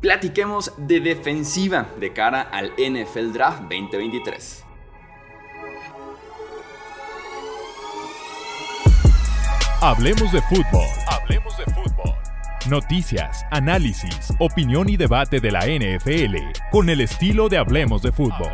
platiquemos de defensiva de cara al NFL Draft 2023. Hablemos de fútbol. Hablemos de fútbol. Noticias, análisis, opinión y debate de la NFL con el estilo de Hablemos de fútbol.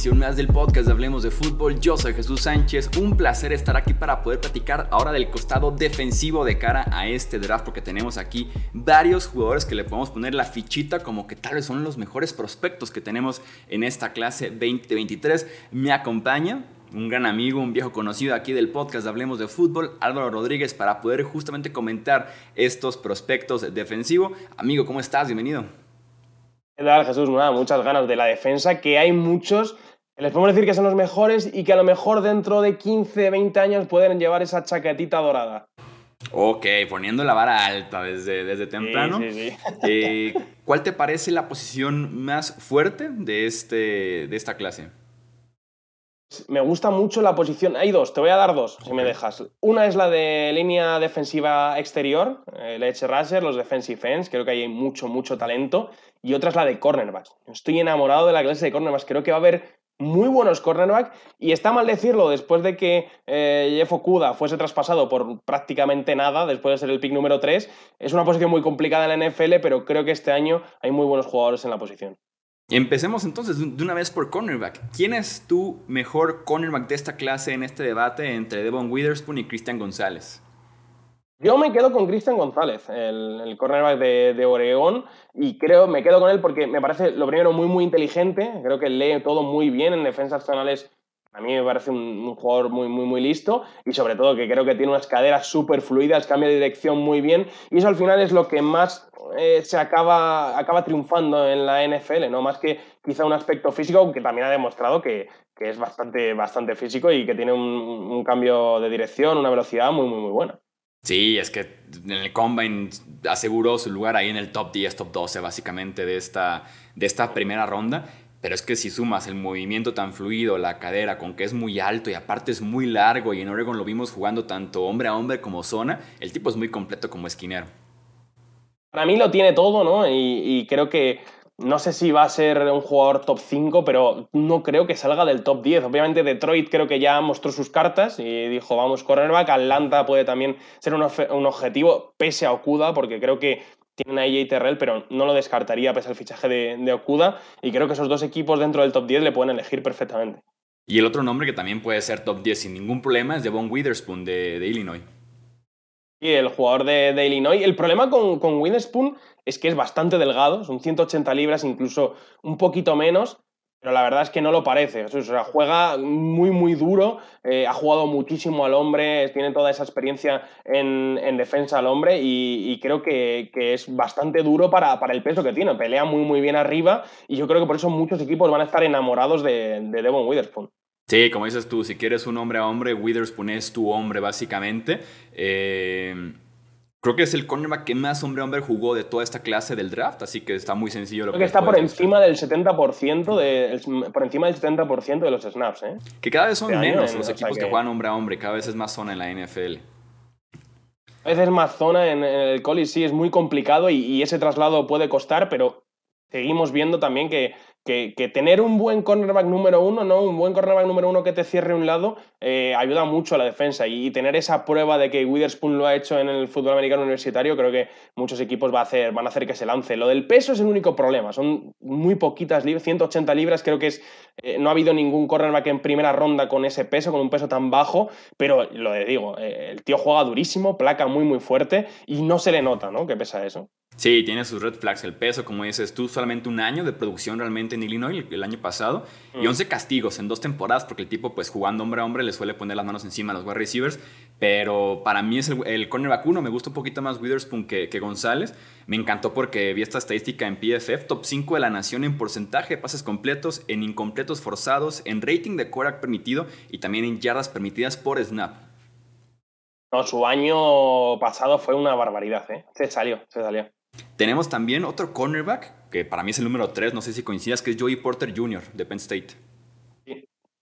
Edición más del podcast de Hablemos de Fútbol. Yo soy Jesús Sánchez. Un placer estar aquí para poder platicar ahora del costado defensivo de cara a este draft porque tenemos aquí varios jugadores que le podemos poner la fichita como que tal vez son los mejores prospectos que tenemos en esta clase 2023. Me acompaña un gran amigo, un viejo conocido aquí del podcast de Hablemos de Fútbol, Álvaro Rodríguez, para poder justamente comentar estos prospectos defensivos. Amigo, ¿cómo estás? Bienvenido. ¿Qué tal, Jesús? Muchas ganas de la defensa, que hay muchos les podemos decir que son los mejores y que a lo mejor dentro de 15, 20 años pueden llevar esa chaquetita dorada. Ok, poniendo la vara alta desde, desde temprano. Sí, sí, eh, ¿Cuál te parece la posición más fuerte de, este, de esta clase? Me gusta mucho la posición. Hay dos, te voy a dar dos, si me dejas. Una es la de línea defensiva exterior, el Edge Rusher, los defensive ends. Creo que hay mucho, mucho talento y otra es la de cornerbacks. Estoy enamorado de la clase de cornerbacks. Creo que va a haber muy buenos cornerbacks y está mal decirlo después de que eh, Jeff Okuda fuese traspasado por prácticamente nada, después de ser el pick número 3. Es una posición muy complicada en la NFL, pero creo que este año hay muy buenos jugadores en la posición. Empecemos entonces de una vez por cornerback. ¿Quién es tu mejor cornerback de esta clase en este debate entre Devon Witherspoon y Cristian González? Yo me quedo con Cristian González, el, cornerback de, de, Oregón, y creo, me quedo con él porque me parece, lo primero, muy, muy inteligente. Creo que lee todo muy bien en defensas zonales. A mí me parece un, jugador muy, muy, muy listo y sobre todo que creo que tiene unas caderas súper fluidas, cambia de dirección muy bien y eso al final es lo que más eh, se acaba, acaba triunfando en la NFL, ¿no? Más que quizá un aspecto físico, aunque también ha demostrado que, que es bastante, bastante físico y que tiene un, un cambio de dirección, una velocidad muy, muy, muy buena. Sí, es que en el Combine aseguró su lugar ahí en el top 10, top 12 básicamente de esta, de esta primera ronda. Pero es que si sumas el movimiento tan fluido, la cadera, con que es muy alto y aparte es muy largo, y en Oregon lo vimos jugando tanto hombre a hombre como zona, el tipo es muy completo como esquinero. Para mí lo tiene todo, ¿no? y creo que no sé si va a ser un jugador top 5, pero no creo que salga del top 10. Obviamente Detroit creo que ya mostró sus cartas y dijo, vamos, cornerback. Atlanta puede también ser un, objetivo, pese a Okuda, porque creo que tienen a AJ Terrell, pero no lo descartaría pese al fichaje de, Okuda. Y creo que esos dos equipos dentro del top 10 le pueden elegir perfectamente. Y el otro nombre que también puede ser top 10 sin ningún problema es Devon Witherspoon de Illinois. Y el jugador de, Illinois. El problema con, con Witherspoon es que es bastante delgado, son 180 libras, incluso un poquito menos, pero la verdad es que no lo parece. O sea, juega muy, muy duro, eh, ha jugado muchísimo al hombre, tiene toda esa experiencia en, defensa al hombre y, creo que, es bastante duro para, para, el peso que tiene. Pelea muy, muy bien arriba y yo creo que por eso muchos equipos van a estar enamorados de, de Devon Witherspoon. Sí, como dices tú, si quieres un hombre a hombre, Witherspoon es tu hombre básicamente. Eh, Creo que es el cornerback que más hombre a hombre jugó de toda esta clase del draft, así que está muy sencillo lo Creo que, está por encima del 70% de por encima del 70% de los snaps, ¿eh? Que cada vez son este menos los equipos que... juegan hombre a hombre, cada vez es más zona en la NFL. A veces más zona en, el college sí es muy complicado y ese traslado puede costar, pero seguimos viendo también que que, tener un buen cornerback número uno, ¿no? Un buen cornerback número uno que te cierre un lado eh, ayuda mucho a la defensa. Y, tener esa prueba de que Witherspoon lo ha hecho en el fútbol americano universitario, creo que muchos equipos va a hacer, van a hacer que se lance. Lo del peso es el único problema. Son muy poquitas libras, 180 libras. Creo que es. Eh, no ha habido ningún cornerback en primera ronda con ese peso, con un peso tan bajo. Pero lo digo, eh, el tío juega durísimo, placa muy, muy fuerte y no se le nota, ¿no? Que pesa eso. Sí, tiene sus red flags. El peso, como dices tú, solamente un año de producción realmente en Illinois el, año pasado y 11 mm. castigos en dos temporadas porque el tipo, pues jugando hombre a hombre, le suele poner las manos encima a los wide receivers. Pero para mí es el, el cornerback uno. Me gusta un poquito más Witherspoon que, que, González. Me encantó porque vi esta estadística en PFF, top 5 de la nación en porcentaje de pases completos, en incompletos forzados, en rating de quarterback permitido y también en yardas permitidas por snap. No, su año pasado fue una barbaridad, ¿eh? Se salió, se salió. Tenemos también otro cornerback, que para mí es el número 3, no sé si coincidas, que es Joey Porter Jr. de Penn State.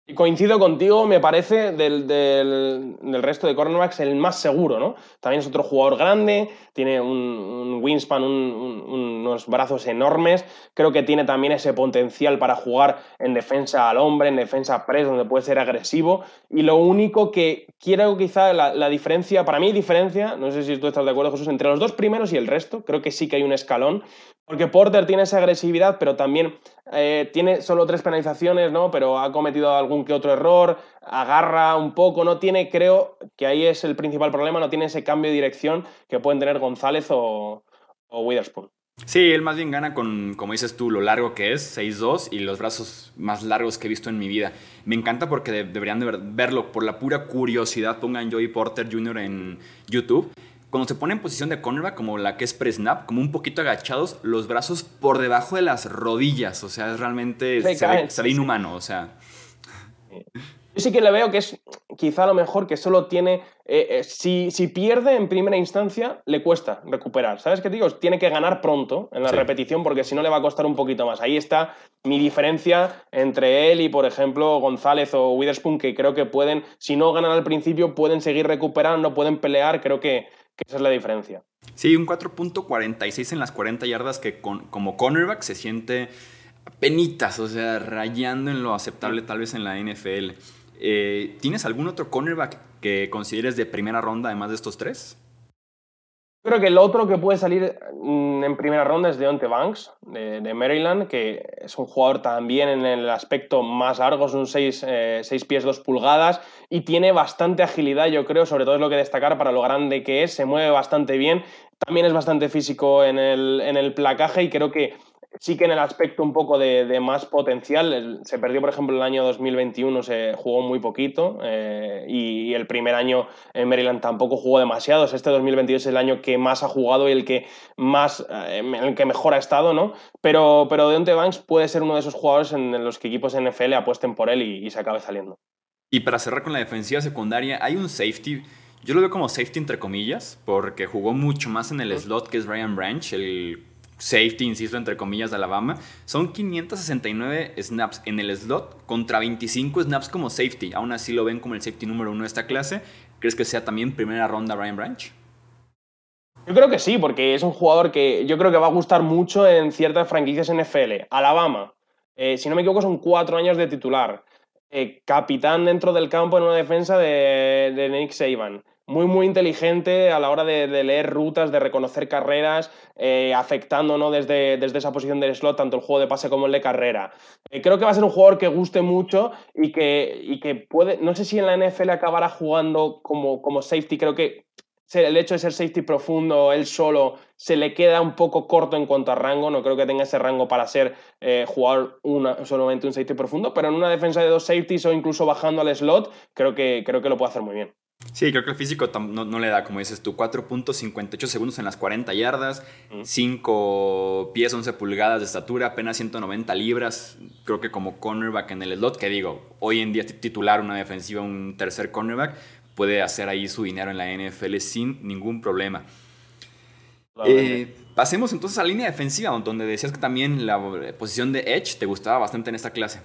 Y coincido contigo, me parece, del, del, resto de cornerbacks el más seguro, ¿no? También es otro jugador grande, tiene un, wingspan, unos brazos enormes. Creo que tiene también ese potencial para jugar en defensa al hombre, en defensa press, donde puede ser agresivo. Y lo único que quiero quizá la, la diferencia, para mí diferencia, no sé si tú estás de acuerdo, Jesús, entre los dos primeros y el resto, creo que sí que hay un escalón. Porque Porter tiene esa agresividad, pero también eh, tiene solo tres penalizaciones, ¿no? Pero ha cometido algún que otro error, agarra un poco, no tiene, creo que ahí es el principal problema, no tiene ese cambio de dirección que pueden tener González o, Witherspoon. Sí, él más bien gana con, como dices tú, lo largo que es, 6'2 y los brazos más largos que he visto en mi vida. Me encanta porque deberían de verlo por la pura curiosidad. Pongan Joey Porter Jr. en YouTube cuando se pone en posición de cornerback, como la que es pre-snap, como un poquito agachados, los brazos por debajo de las rodillas. O sea, es realmente. Se, ve, inhumano, o sea. Yo sí que le veo que es quizá lo mejor que solo tiene. Eh, eh, si, si, pierde en primera instancia, le cuesta recuperar. ¿Sabes qué digo? Tiene que ganar pronto en la repetición porque si no le va a costar un poquito más. Ahí está mi diferencia entre él y, por ejemplo, González o Witherspoon, que creo que pueden, si no ganan al principio, pueden seguir recuperando, pueden pelear. Creo que, esa es la diferencia. Sí, un 4.46 en las 40 yardas que como cornerback se siente penitas, o sea, rayando en lo aceptable tal vez en la NFL. Eh, ¿Tienes algún otro cornerback que consideres de primera ronda además de estos tres? Creo que el otro que puede salir mm, en primera ronda es Deontay Banks, de, Maryland, que es un jugador también en el aspecto más largo, es un 6, eh, pies 2 pulgadas y tiene bastante agilidad, yo creo, sobre todo es lo que destacar para lo grande que es, se mueve bastante bien, también es bastante físico en el, en el placaje y creo que sí que en el aspecto un poco de, más potencial, se perdió, por ejemplo, el año 2021, se jugó muy poquito eh, y, el primer año en Maryland tampoco jugó demasiado. Este 2022 es el año que más ha jugado y el que más, eh, el que mejor ha estado, ¿no? Pero, pero Deontay Banks puede ser uno de esos jugadores en los que equipos NFL apuesten por él y, se acabe saliendo. Y para cerrar con la defensiva secundaria, hay un safety yo lo veo como safety entre comillas, porque jugó mucho más en el slot que es Ryan Branch, el safety, insisto, entre comillas, de Alabama, son 569 snaps en el slot contra 25 snaps como safety. Aún así lo ven como el safety número uno de esta clase. ¿Crees que sea también primera ronda Ryan Branch? Yo creo que sí, porque es un jugador que yo creo que va a gustar mucho en ciertas franquicias NFL. Alabama, eh, si no me equivoco, son cuatro años de titular. Eh, capitán dentro del campo en una defensa de, de Nick Saban muy, muy inteligente a la hora de, leer rutas, de reconocer carreras, eh, afectando ¿no? desde, desde esa posición del slot tanto el juego de pase como el de carrera. Eh, creo que va a ser un jugador que guste mucho y que, y que puede, no sé si en la NFL acabará jugando como, como safety, creo que el hecho de ser safety profundo, él solo, se le queda un poco corto en cuanto a rango. No creo que tenga ese rango para ser eh, jugar una, solamente un safety profundo, pero en una defensa de dos safeties o incluso bajando al slot, creo que, creo que lo puede hacer muy bien. Sí, creo que el físico no, le da, como dices tú, 4.58 segundos en las 40 yardas, 5 pies, 11 pulgadas de estatura, apenas 190 libras. Creo que como cornerback en el slot, que digo, hoy en día titular una defensiva, un tercer cornerback, puede hacer ahí su dinero en la NFL sin ningún problema. Eh, pasemos entonces a la línea defensiva, donde decías que también la posición de Edge te gustaba bastante en esta clase.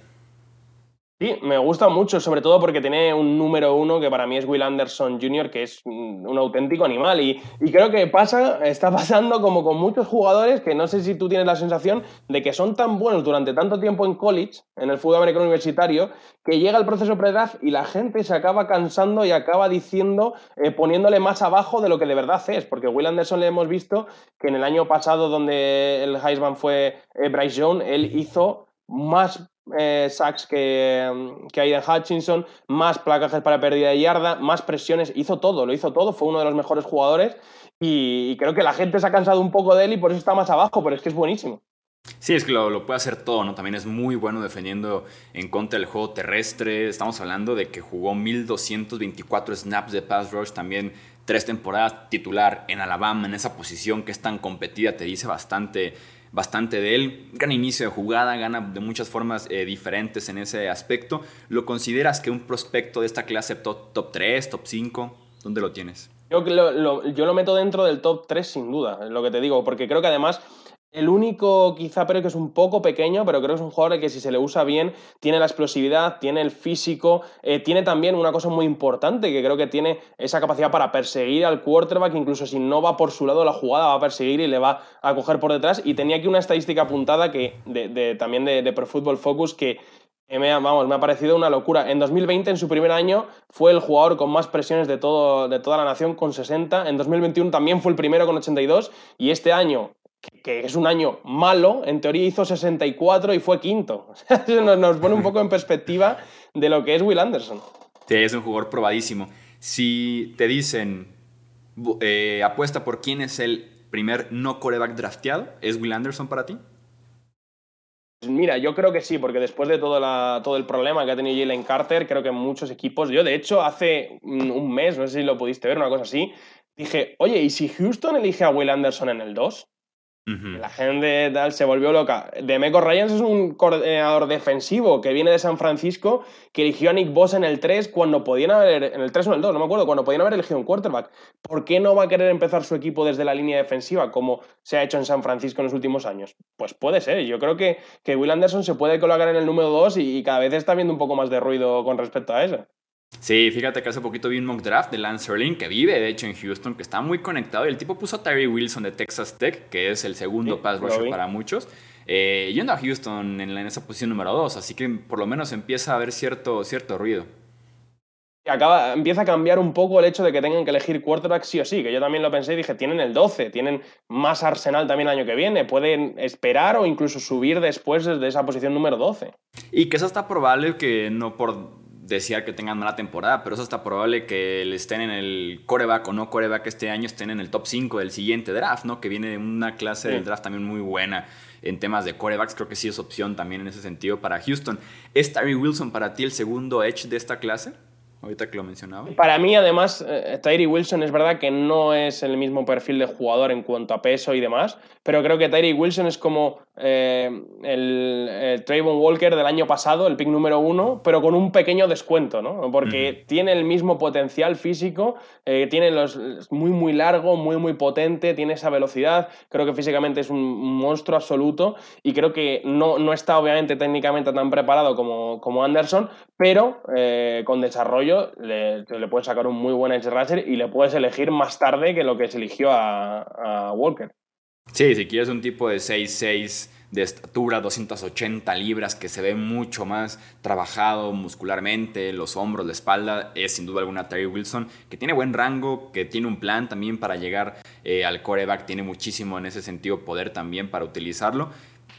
Sí, me gusta mucho, sobre todo porque tiene un número uno que para mí es Will Anderson Jr., que es un auténtico animal. Y, creo que pasa, está pasando como con muchos jugadores que no sé si tú tienes la sensación de que son tan buenos durante tanto tiempo en college, en el fútbol americano universitario, que llega el proceso pre-draft y la gente se acaba cansando y acaba diciendo, eh, poniéndole más abajo de lo que de verdad es. Porque Will Anderson le hemos visto que en el año pasado, donde el Heisman fue eh, Bryce Jones, él hizo más eh, sacks que, que Aiden Hutchinson, más placajes para pérdida de yarda, más presiones, hizo todo, lo hizo todo, fue uno de los mejores jugadores y, creo que la gente se ha cansado un poco de él y por eso está más abajo, pero es que es buenísimo. Sí, es que lo, puede hacer todo, ¿no? También es muy bueno defendiendo en contra del juego terrestre. Estamos hablando de que jugó 1224 snaps de pass rush, también tres temporadas titular en Alabama, en esa posición que es tan competida, te dice bastante bastante de él. Gran inicio de jugada, gana de muchas formas eh, diferentes en ese aspecto. ¿Lo consideras que un prospecto de esta clase top, top 3, top 5? ¿Dónde lo tienes? Yo lo, yo lo meto dentro del top 3 sin duda, lo que te digo, porque creo que además el único, quizá, pero que es un poco pequeño, pero creo que es un jugador que si se le usa bien, tiene la explosividad, tiene el físico, eh, tiene también una cosa muy importante, que creo que tiene esa capacidad para perseguir al quarterback, incluso si no va por su lado la jugada, va a perseguir y le va a coger por detrás. Y tenía aquí una estadística apuntada que, también de, Pro Football Focus que me ha, vamos, me ha parecido una locura. En 2020, en su primer año, fue el jugador con más presiones de, todo, de toda la nación, con 60. En 2021 también fue el primero con 82. Y este año, que es un año malo, en teoría hizo 64 y fue quinto. nos, nos pone un poco en perspectiva de lo que es Will Anderson. Sí, es un jugador probadísimo. Si te dicen, eh, apuesta por quién es el primer no coreback drafteado, ¿es Will Anderson para ti? Mira, yo creo que sí, porque después de todo, la, todo el problema que ha tenido Jalen Carter, creo que muchos equipos, yo de hecho hace un mes, no sé si lo pudiste ver, una cosa así, dije, oye, ¿y si Houston elige a Will Anderson en el 2? La gente tal se volvió loca. Demeco Ryans es un coordinador defensivo que viene de San Francisco, que eligió a Nick Boss en el 3 cuando podían haber, en el 3 o en el 2, no me acuerdo, cuando podían haber elegido un quarterback. ¿Por qué no va a querer empezar su equipo desde la línea defensiva como se ha hecho en San Francisco en los últimos años? Pues puede ser. Yo creo que, que Will Anderson se puede colocar en el número 2 y, y cada vez está viendo un poco más de ruido con respecto a eso. Sí, fíjate que hace poquito vi un mock draft de Lance Erling, que vive de hecho en Houston, que está muy conectado. Y el tipo puso a Tyree Wilson de Texas Tech, que es el segundo pass rusher para muchos, eh, yendo a Houston en, esa posición número 2. Así que por lo menos empieza a haber cierto, cierto ruido. Acaba, empieza a cambiar un poco el hecho de que tengan que elegir quarterback sí o sí, que yo también lo pensé y dije, tienen el 12, tienen más arsenal también el año que viene, pueden esperar o incluso subir después desde esa posición número 12. Y que eso está probable que no por desear que tengan mala temporada, pero eso está probable que estén en el coreback o no coreback este año, estén en el top 5 del siguiente draft, ¿no? Que viene de una clase del draft también muy buena en temas de corebacks. Creo que sí es opción también en ese sentido para Houston. ¿Es Tyree Wilson para ti el segundo edge de esta clase? ahorita que lo mencionaba. Para mí, además, eh, Tyree Wilson es verdad que no es el mismo perfil de jugador en cuanto a peso y demás, pero creo que Tyree Wilson es como eh, el, el Trayvon Walker del año pasado, el pick número uno, pero con un pequeño descuento, ¿no? Porque tiene el mismo potencial físico, eh, tiene los muy, muy largo, muy, muy potente, tiene esa velocidad, creo que físicamente es un monstruo absoluto y creo que no, no está obviamente técnicamente tan preparado como, como Anderson, pero con desarrollo le, le puedes sacar un muy buen edge rusher y le puedes elegir más tarde que lo que se eligió a, Walker. Sí, si quieres un tipo de 6'6 de estatura, 280 libras, que se ve mucho más trabajado muscularmente, los hombros, la espalda, es sin duda alguna Terry Wilson, que tiene buen rango, que tiene un plan también para llegar eh, al coreback, tiene muchísimo en ese sentido poder también para utilizarlo.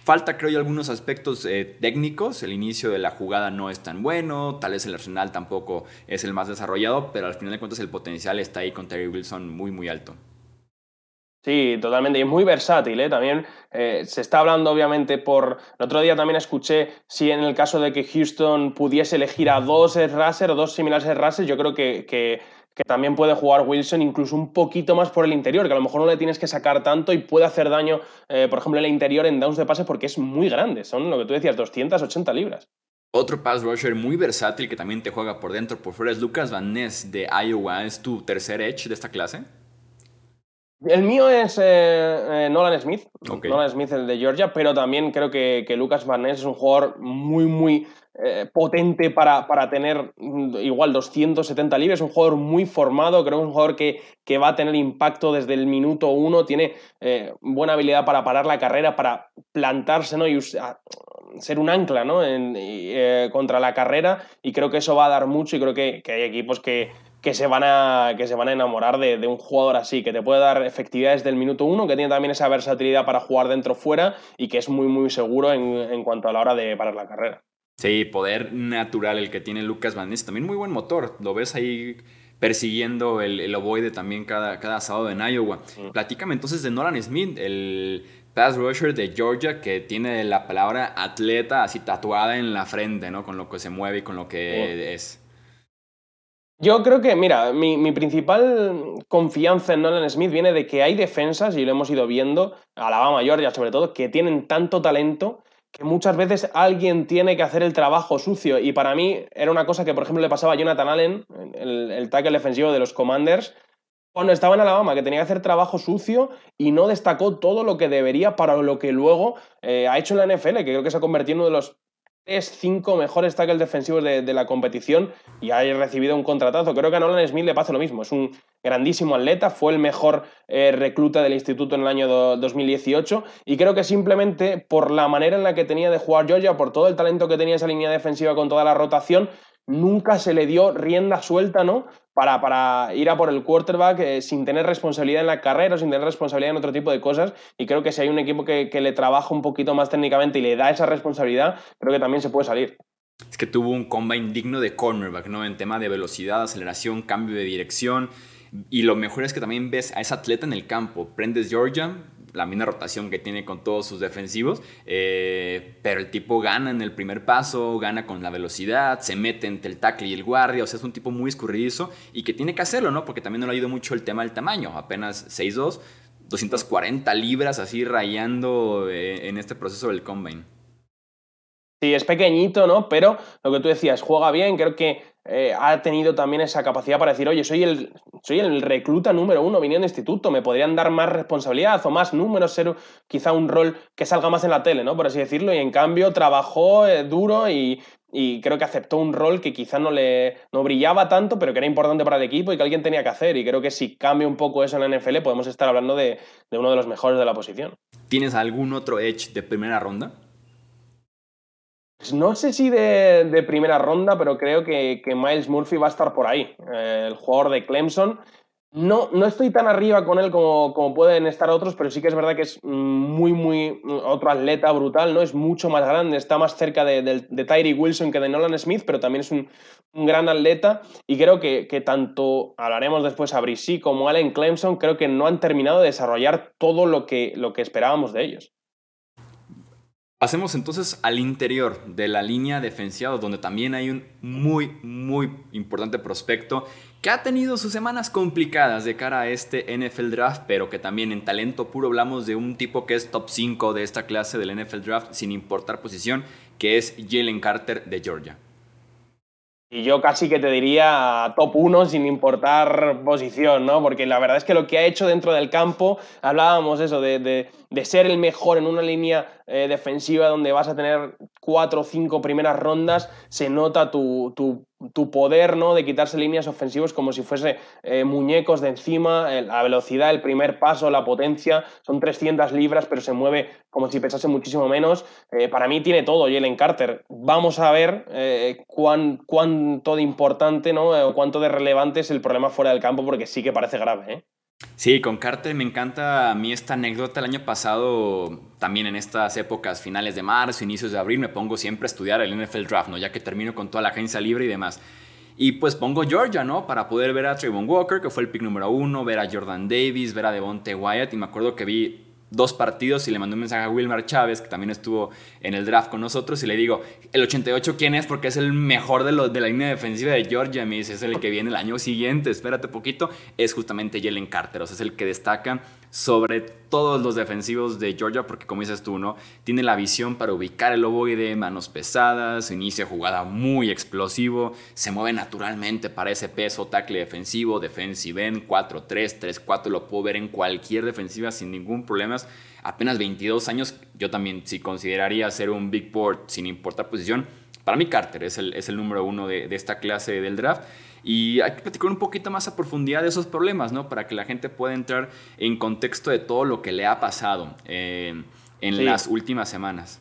Falta, creo yo, algunos aspectos eh, técnicos. El inicio de la jugada no es tan bueno, tal vez el arsenal tampoco es el más desarrollado, pero al final de cuentas el potencial está ahí con Terry Wilson muy, muy alto. Sí, totalmente. Y es muy versátil, ¿eh? También eh, se está hablando, obviamente, por. El otro día también escuché si en el caso de que Houston pudiese elegir a dos Raser o dos similares Raser, yo creo que, que también puede jugar Wilson incluso un poquito más por el interior, que a lo mejor no le tienes que sacar tanto y puede hacer daño, eh, por ejemplo, en el interior en downs de pase porque es muy grande, son lo que tú decías, 280 libras. Otro pass rusher muy versátil que también te juega por dentro, por fuera, es Lucas Van Ness de Iowa. ¿Es tu tercer edge de esta clase? El mío es eh, eh, Nolan Smith, Nolan Smith el de Georgia, pero también creo que, que Lucas Van Ness es un jugador muy, muy eh, potente para, para, tener mm, igual 270 libres, es un jugador muy formado, creo que es un jugador que, que va a tener impacto desde el minuto uno, tiene buena habilidad para parar la carrera, para plantarse ¿no? y ser un ancla ¿no? Eh, contra la carrera y creo que eso va a dar mucho y creo que, que hay equipos que, que se van a, que se van a enamorar de, de, un jugador así, que te puede dar efectividad desde el minuto uno, que tiene también esa versatilidad para jugar dentro fuera y que es muy muy seguro en, en cuanto a la hora de parar la carrera. Sí, poder natural el que tiene Lucas Van Ness. También muy buen motor. Lo ves ahí persiguiendo el, el ovoide también cada, cada sábado en Iowa. Platícame entonces de Nolan Smith, el pass rusher de Georgia que tiene la palabra atleta así tatuada en la frente, ¿no? Con lo que se mueve y con lo que es. Yo creo que, mira, mi, principal confianza en Nolan Smith viene de que hay defensas, y lo hemos ido viendo, Alabama, Georgia sobre todo, que tienen tanto talento que muchas veces alguien tiene que hacer el trabajo sucio. Y para mí era una cosa que, por ejemplo, le pasaba a Jonathan Allen, el, el tackle defensivo de los Commanders, cuando estaba en Alabama, que tenía que hacer trabajo sucio y no destacó todo lo que debería para lo que luego eh, ha hecho en la NFL, que creo que se ha convertido en uno de los cinco mejores tackles defensivos de, la competición y ha recibido un contratazo. Creo que a Nolan Smith le pasa lo mismo. Es un grandísimo atleta, fue el mejor eh, recluta del instituto en el año 2018 y creo que simplemente por la manera en la que tenía de jugar Georgia, por todo el talento que tenía esa línea defensiva con toda la rotación, nunca se le dio rienda suelta, ¿no? Para, para ir a por el quarterback eh, sin tener responsabilidad en la carrera, sin tener responsabilidad en otro tipo de cosas. Y creo que si hay un equipo que, le trabaja un poquito más técnicamente y le da esa responsabilidad, creo que también se puede salir. Es que tuvo un combine digno de cornerback, ¿no? En tema de velocidad, aceleración, cambio de dirección. Y lo mejor es que también ves a ese atleta en el campo. Prendes Georgia, la misma rotación que tiene con todos sus defensivos, eh, pero el tipo gana en el primer paso, gana con la velocidad, se mete entre el tackle y el guardia, o sea, es un tipo muy escurridizo y que tiene que hacerlo, ¿no? Porque también no le ha ido mucho el tema del tamaño, apenas 6'2", 240 libras así rayando eh, en este proceso del combine. Sí, es pequeñito, ¿no? Pero lo que tú decías, juega bien, creo que eh, ha tenido también esa capacidad para decir, oye, soy el, soy el recluta número uno viniendo de instituto, me podrían dar más responsabilidad o más números, ser quizá un rol que salga más en la tele, ¿no? Por así decirlo, y en cambio trabajó eh, duro y, creo que aceptó un rol que quizá no le no brillaba tanto, pero que era importante para el equipo y que alguien tenía que hacer. Y creo que si cambia un poco eso en la NFL, podemos estar hablando de, de uno de los mejores de la posición. ¿Tienes algún otro edge de primera ronda? No sé si de, primera ronda, pero creo que, Miles Murphy va a estar por ahí, eh, el jugador de Clemson. No, no estoy tan arriba con él como, pueden estar otros, pero sí que es verdad que es muy, muy otro atleta brutal, ¿no? Es mucho más grande, está más cerca de, de, Tyree Wilson que de Nolan Smith, pero también es un, gran atleta y creo que, tanto, hablaremos después a Brissy como Allen Clemson, creo que no han terminado de desarrollar todo lo que, lo que esperábamos de ellos. Pasemos entonces al interior de la línea defensiva, donde también hay un muy, muy importante prospecto que ha tenido sus semanas complicadas de cara a este NFL Draft, pero que también en talento puro hablamos de un tipo que es top 5 de esta clase del NFL Draft, sin importar posición, que es Jalen Carter de Georgia. Y yo casi que te diría top 1 sin importar posición, ¿no? Porque la verdad es que lo que ha hecho dentro del campo, hablábamos eso, de, ser el mejor en una línea eh, defensiva donde vas a tener cuatro o cinco primeras rondas, se nota tu tu poder ¿no? de quitarse líneas ofensivas como si fuese eh, muñecos de encima, la velocidad, el primer paso, la potencia, son 300 libras, pero se mueve como si pesase muchísimo menos. Eh, para mí tiene todo Jalen Carter. Vamos a ver eh, cuán, cuánto de importante ¿no? o cuánto de relevante es el problema fuera del campo, porque sí que parece grave. Sí, con Carter me encanta a mí esta anécdota. El año pasado, también en estas épocas, finales de marzo, inicios de abril, me pongo siempre a estudiar el NFL Draft, ¿no? Ya que termino con toda la agencia libre y demás. Y pues pongo Georgia, ¿no? Para poder ver a Trayvon Walker, que fue el pick número uno, ver a Jordan Davis, ver a Devonte Wyatt. Y me acuerdo que vi dos partidos y le mandé un mensaje a Wilmar Chávez, que también estuvo en el draft con nosotros, y le digo, ¿el 88 quién es? Porque es el mejor de, los de la línea defensiva de Georgia. Me dice, es el que viene el año siguiente, espérate poquito. Es justamente Jalen Carter, o sea, es el que destaca sobre todos los defensivos de Georgia, porque como dices tú, ¿no? Tiene la visión para ubicar el ovoide, manos pesadas, inicia jugada muy explosivo, se mueve naturalmente para ese peso, tackle defensivo, defensive end, 4-3, 3-4, lo puedo ver en cualquier defensiva sin ningún problema. Apenas 22 años, yo también si consideraría ser un big board sin importar posición. Para mí Carter es el, es el número uno de, de esta clase del draft. Y hay que platicar un poquito más a profundidad de esos problemas, ¿no? Para que la gente pueda entrar en contexto de todo lo que le ha pasado eh, en las últimas semanas.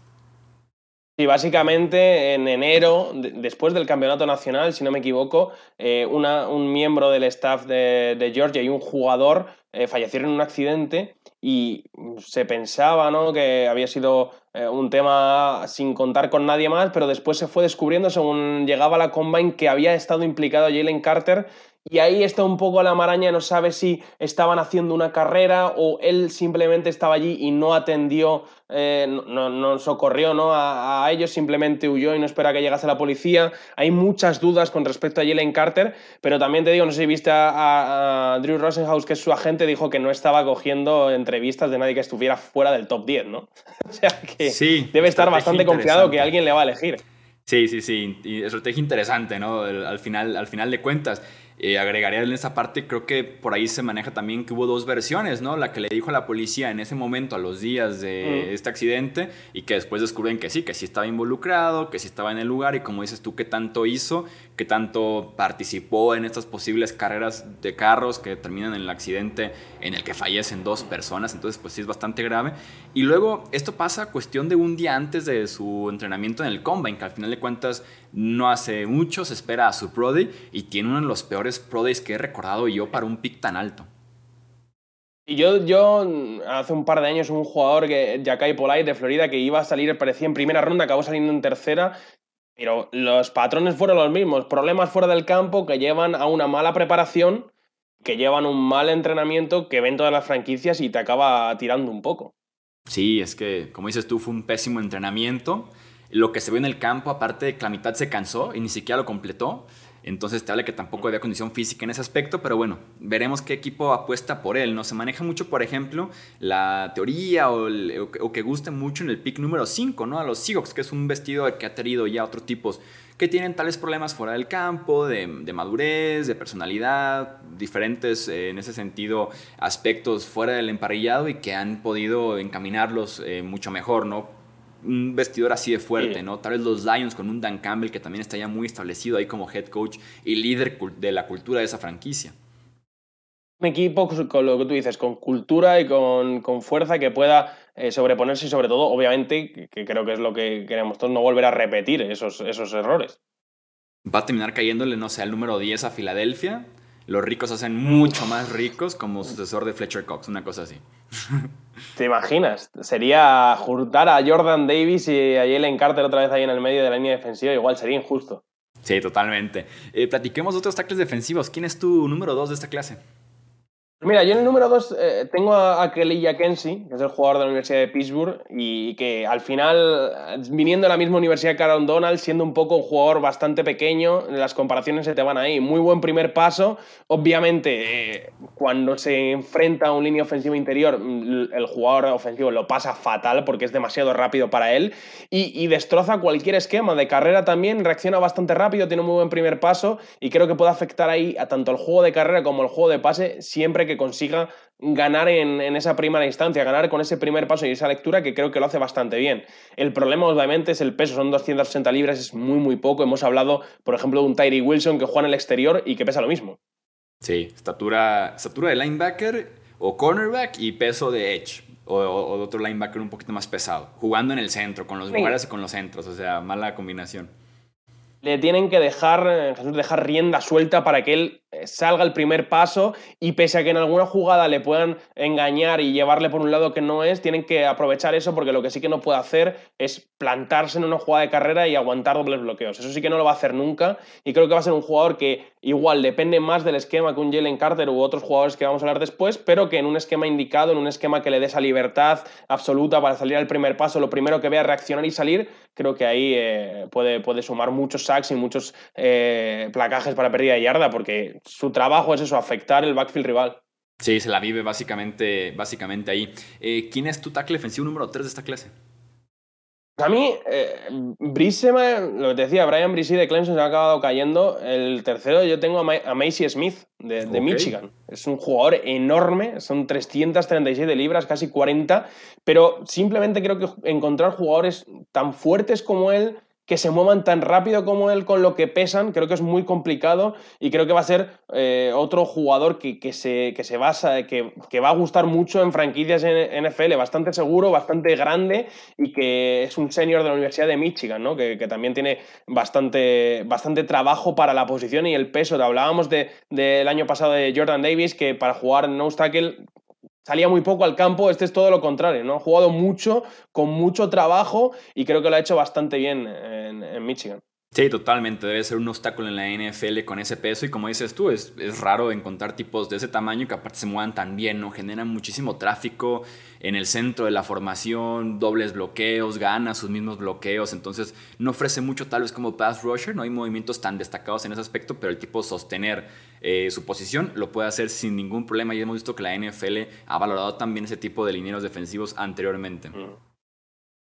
Sí, básicamente en enero, después del campeonato nacional, si no me equivoco, eh, un miembro del staff de, Georgia y un jugador eh, fallecieron en un accidente y se pensaba ¿no? que había sido eh, un tema sin contar con nadie más, pero después se fue descubriendo según llegaba la combine que había estado implicado Jalen Carter y ahí está un poco la maraña, no sabe si estaban haciendo una carrera o él simplemente estaba allí y no atendió, eh, no, socorrió ¿no? A, ellos, simplemente huyó y no espera que llegase la policía. Hay muchas dudas con respecto a Jalen Carter, pero también te digo, no sé si viste a, Drew Rosenhaus, que es su agente, dijo que no estaba cogiendo entrevistas de nadie que estuviera fuera del top 10, ¿no? o sea que debe estar bastante confiado que alguien le va a elegir. Sí, sí, sí, y estrategia interesante, ¿no? Al final, al final de cuentas. Eh, agregaría en esa parte, creo que por ahí se maneja también que hubo dos versiones, ¿no? La que le dijo a la policía en ese momento, a los días de este accidente, y que después descubren que sí, que sí estaba involucrado, que sí estaba en el lugar, y como dices tú, qué tanto hizo, qué tanto participó en estas posibles carreras de carros que terminan en el accidente en el que fallecen dos personas, entonces pues sí es bastante grave. Y luego esto pasa cuestión de un día antes de su entrenamiento en el Combine, que al final de cuentas no hace mucho, se espera a su Pro y tiene uno de los peores Pro Days que he recordado yo para un pick tan alto. Y yo, yo hace un par de años un jugador, que Polite de Florida, que iba a salir, parecía en primera ronda, acabó saliendo en tercera, pero los patrones fueron los mismos, problemas fuera del campo que llevan a una mala preparación, que llevan un mal entrenamiento que ven todas las franquicias y te acaba tirando un poco. Sí, es que, como dices tú, fue un pésimo entrenamiento lo que se ve en el campo, aparte de que la mitad se cansó y ni siquiera lo completó. Entonces te habla que tampoco había condición física en ese aspecto, pero bueno, veremos qué equipo apuesta por él. ¿no? Se maneja mucho, por ejemplo, la teoría o, que guste mucho en el pick número 5, ¿no? A los Seahawks, que es un vestido que ha tenido ya otros tipos que tienen tales problemas fuera del campo, de, madurez, de personalidad, diferentes eh, en ese sentido aspectos fuera del emparrillado y que han podido encaminarlos eh, mucho mejor, ¿no? Un vestidor así de fuerte, ¿no? Tal vez los Lions con un Dan Campbell que también está ya muy establecido ahí como head coach y líder de la cultura de esa franquicia. Un equipo con lo que tú dices, con cultura y con, fuerza que pueda eh, sobreponerse y sobre todo, obviamente, que, creo que es lo que queremos todos, no volver a repetir esos, esos errores. Va a terminar cayéndole, no sé, al número 10 a Filadelfia. Los ricos hacen mucho más ricos como sucesor de Fletcher Cox, una cosa así. ¿Te imaginas? Sería juntar a Jordan Davis y a Jalen Carter otra vez ahí en el medio de la línea defensiva, igual sería injusto. Sí, totalmente. Eh, platiquemos de otros tackles defensivos. ¿Quién es tu número dos de esta clase? Mira, yo en el número 2 eh, tengo a, Kelly Kensi, que es el jugador de la Universidad de Pittsburgh, y que al final, viniendo de la misma universidad que Aaron Donald, siendo un poco un jugador bastante pequeño, las comparaciones se te van ahí. Muy buen primer paso. Obviamente, eh, cuando se enfrenta a un línea ofensiva interior, mm, el jugador ofensivo lo pasa fatal porque es demasiado rápido para él y, y destroza cualquier esquema. De carrera también reacciona bastante rápido, tiene un muy buen primer paso y creo que puede afectar ahí a tanto el juego de carrera como el juego de pase siempre que que consiga ganar en, esa primera instancia, ganar con ese primer paso y esa lectura que creo que lo hace bastante bien. El problema obviamente es el peso, son 260 libras, es muy muy poco. Hemos hablado, por ejemplo, de un Tyree Wilson que juega en el exterior y que pesa lo mismo. Sí, estatura, estatura de linebacker o cornerback y peso de edge. O, de otro linebacker un poquito más pesado, jugando en el centro, con los lugares y con los centros, o sea, mala combinación le tienen que dejar, eh, dejar rienda suelta para que él salga el primer paso y pese a que en alguna jugada le puedan engañar y llevarle por un lado que no es, tienen que aprovechar eso porque lo que sí que no puede hacer es plantarse en una jugada de carrera y aguantar dobles bloqueos. Eso sí que no lo va a hacer nunca y creo que va a ser un jugador que igual depende más del esquema que un Jalen Carter u otros jugadores que vamos a hablar después, pero que en un esquema indicado, en un esquema que le dé esa libertad absoluta para salir al primer paso, lo primero que vea reaccionar y salir, creo que ahí eh, puede, puede sumar muchos sacks y muchos eh, placajes para pérdida de yarda, porque su trabajo es eso, afectar el backfield rival. Sí, se la vive básicamente, básicamente ahí. Eh, ¿Quién es tu tackle defensivo número 3 de esta clase? A mí, eh, lo que te decía, Brian Brisey de Clemson se ha acabado cayendo. El tercero yo tengo a, Macy Smith de, Michigan. Es un jugador enorme, son 337 libras, casi 40, pero simplemente creo que encontrar jugadores tan fuertes como él que se muevan tan rápido como él con lo que pesan, creo que es muy complicado y creo que va a ser eh, otro jugador que, se, que se basa, que, que, va a gustar mucho en franquicias en NFL, bastante seguro, bastante grande y que es un senior de la Universidad de Michigan, ¿no? que, también tiene bastante, bastante trabajo para la posición y el peso. Hablábamos del de, año pasado de Jordan Davis, que para jugar no tackle salía muy poco al campo, este es todo lo contrario, ¿no? Ha jugado mucho, con mucho trabajo y creo que lo ha hecho bastante bien en, Michigan. Sí, totalmente. Debe ser un obstáculo en la NFL con ese peso. Y como dices tú, es, es, raro encontrar tipos de ese tamaño que aparte se muevan tan bien, ¿no? Generan muchísimo tráfico en el centro de la formación, dobles bloqueos, gana sus mismos bloqueos. Entonces, no ofrece mucho tal vez como pass rusher. No hay movimientos tan destacados en ese aspecto, pero el tipo sostener eh, su posición lo puede hacer sin ningún problema. Y hemos visto que la NFL ha valorado también ese tipo de linieros defensivos anteriormente.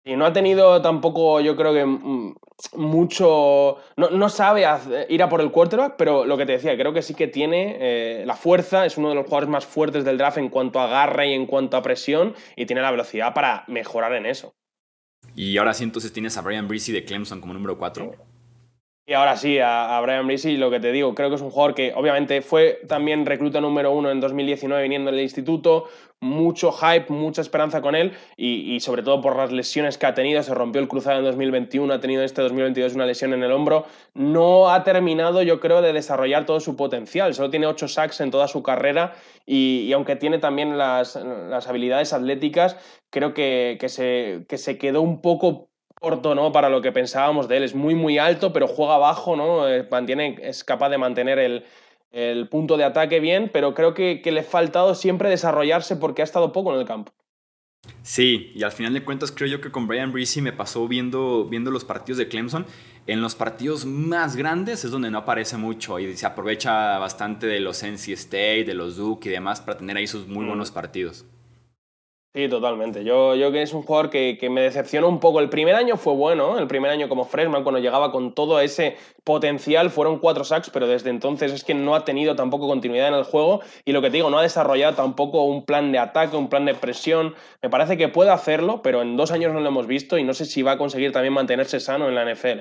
Y no ha tenido tampoco, yo creo que mm, mucho. No, sabe ir a por el quarterback, pero lo que te decía, creo que sí que tiene eh, la fuerza, es uno de los jugadores más fuertes del draft en cuanto a garra y en cuanto a presión, y tiene la velocidad para mejorar en eso. Y ahora sí, entonces tienes a Brian Breesy de Clemson como número 4. Y ahora sí, a, Brian Breesy, lo que te digo, creo que es un jugador que obviamente fue también recluta número uno en 2019 viniendo del instituto, mucho hype, mucha esperanza con él y, sobre todo por las lesiones que ha tenido, se rompió el cruzado en 2021, ha tenido este 2022 una lesión en el hombro, no ha terminado yo creo de desarrollar todo su potencial, solo tiene ocho sacks en toda su carrera y, aunque tiene también las, habilidades atléticas, creo que, se, que se quedó un poco corto, ¿no? Para lo que pensábamos de él. Es muy, muy alto, pero juega bajo, ¿no? Eh, mantiene, es capaz de mantener el, punto de ataque bien, pero creo que, le ha faltado siempre desarrollarse porque ha estado poco en el campo. Sí, y al final de cuentas creo yo que con Brian Breesy me pasó viendo, viendo los partidos de Clemson. En los partidos más grandes es donde no aparece mucho y se aprovecha bastante de los NC State, de los Duke y demás para tener ahí sus muy mm. buenos partidos. Sí, totalmente. Yo, yo que es un jugador que, me decepcionó un poco. El primer año fue bueno, el primer año como freshman, cuando llegaba con todo ese potencial, fueron cuatro sacks, pero desde entonces es que no ha tenido tampoco continuidad en el juego y lo que te digo, no ha desarrollado tampoco un plan de ataque, un plan de presión. Me parece que puede hacerlo, pero en dos años no lo hemos visto y no sé si va a conseguir también mantenerse sano en la NFL.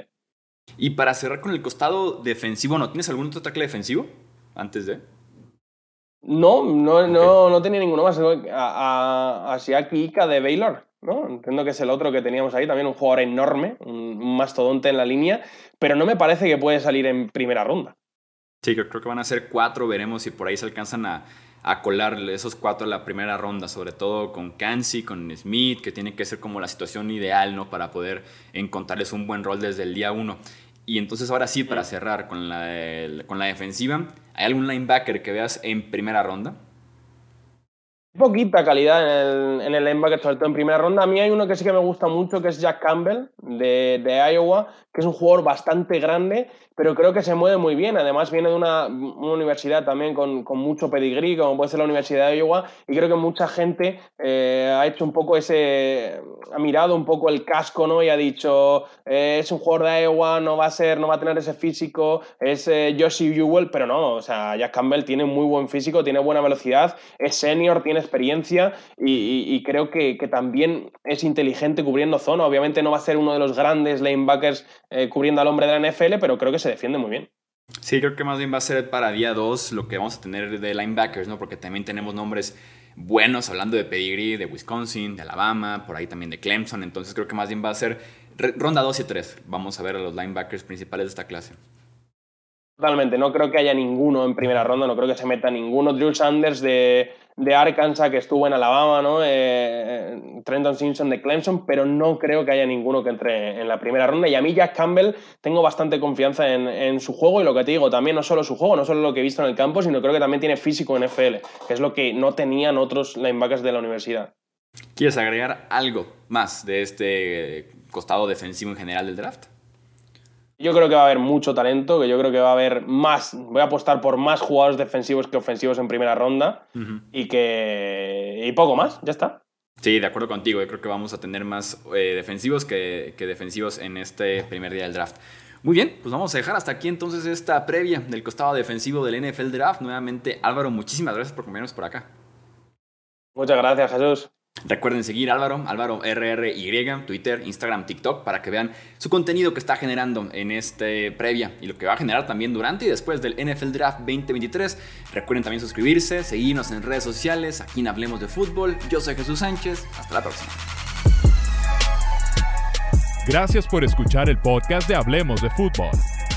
Y para cerrar con el costado defensivo, ¿no tienes algún otro tackle defensivo antes de? No, no, no, no tenía ninguno más. A, a, Ika de Baylor, ¿no? Entiendo que es el otro que teníamos ahí, también un jugador enorme, un, mastodonte en la línea, pero no me parece que puede salir en primera ronda. Sí, creo, que van a ser cuatro, veremos si por ahí se alcanzan a, a colar esos cuatro en la primera ronda, sobre todo con Kansi, con Smith, que tiene que ser como la situación ideal, ¿no? Para poder encontrarles un buen rol desde el día uno. Y entonces ahora sí, para cerrar con la, con la defensiva, ¿hay algún linebacker que veas en primera ronda? Poquita calidad en el, en el linebacker, sobre todo en primera ronda. A mí hay uno que sí que me gusta mucho, que es Jack Campbell, de, de Iowa, que es un jugador bastante grande pero creo que se mueve muy bien. Además, viene de una, universidad también con, mucho pedigrí, como puede ser la Universidad de Iowa, y creo que mucha gente eh, ha hecho un poco ese. ha mirado un poco el casco, ¿no? Y ha dicho, eh, es un jugador de Iowa, no va a ser, no va a tener ese físico, es eh, Josie Ewell, pero no, o sea, Jack Campbell tiene muy buen físico, tiene buena velocidad, es senior, tiene experiencia y, creo que, que, también es inteligente cubriendo zona. Obviamente no va a ser uno de los grandes lanebackers cubriendo al hombre de la NFL, pero creo que se defiende muy bien. Sí, creo que más bien va a ser para día 2 lo que vamos a tener de linebackers, ¿no? Porque también tenemos nombres buenos, hablando de pedigree, de Wisconsin, de Alabama, por ahí también de Clemson. Entonces creo que más bien va a ser ronda 2 y 3. Vamos a ver a los linebackers principales de esta clase. Totalmente, no creo que haya ninguno en primera ronda, no creo que se meta ninguno. Drew Sanders de, de Arkansas, que estuvo en Alabama, ¿no? Eh, Trenton Simpson de Clemson, pero no creo que haya ninguno que entre en la primera ronda. Y a mí, Jack Campbell, tengo bastante confianza en, su juego y lo que te digo, también no solo su juego, no solo lo que he visto en el campo, sino creo que también tiene físico en FL, que es lo que no tenían otros linebackers de la universidad. ¿Quieres agregar algo más de este costado defensivo en general del draft? Yo creo que va a haber mucho talento, que yo creo que va a haber más, voy a apostar por más jugadores defensivos que ofensivos en primera ronda y que y poco más, ya está. Sí, de acuerdo contigo, yo creo que vamos a tener más eh, defensivos que, defensivos en este primer día del draft. Muy bien, pues vamos a dejar hasta aquí entonces esta previa del costado defensivo del NFL Draft. Nuevamente, Álvaro, muchísimas gracias por acompañarnos por acá. Muchas gracias, Jesús. Recuerden seguir Álvaro, Álvaro RRY, Twitter, Instagram, TikTok, para que vean su contenido que está generando en este previa y lo que va a generar también durante y después del NFL Draft 2023. Recuerden también suscribirse, seguirnos en redes sociales, aquí en Hablemos de Fútbol. Yo soy Jesús Sánchez, hasta la próxima. Gracias por escuchar el podcast de Hablemos de Fútbol.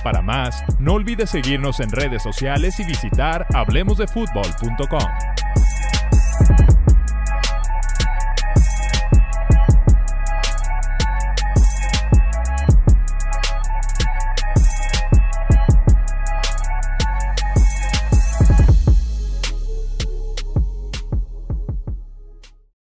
Para más, no olvides seguirnos en redes sociales y visitar hablemosdefutbol.com.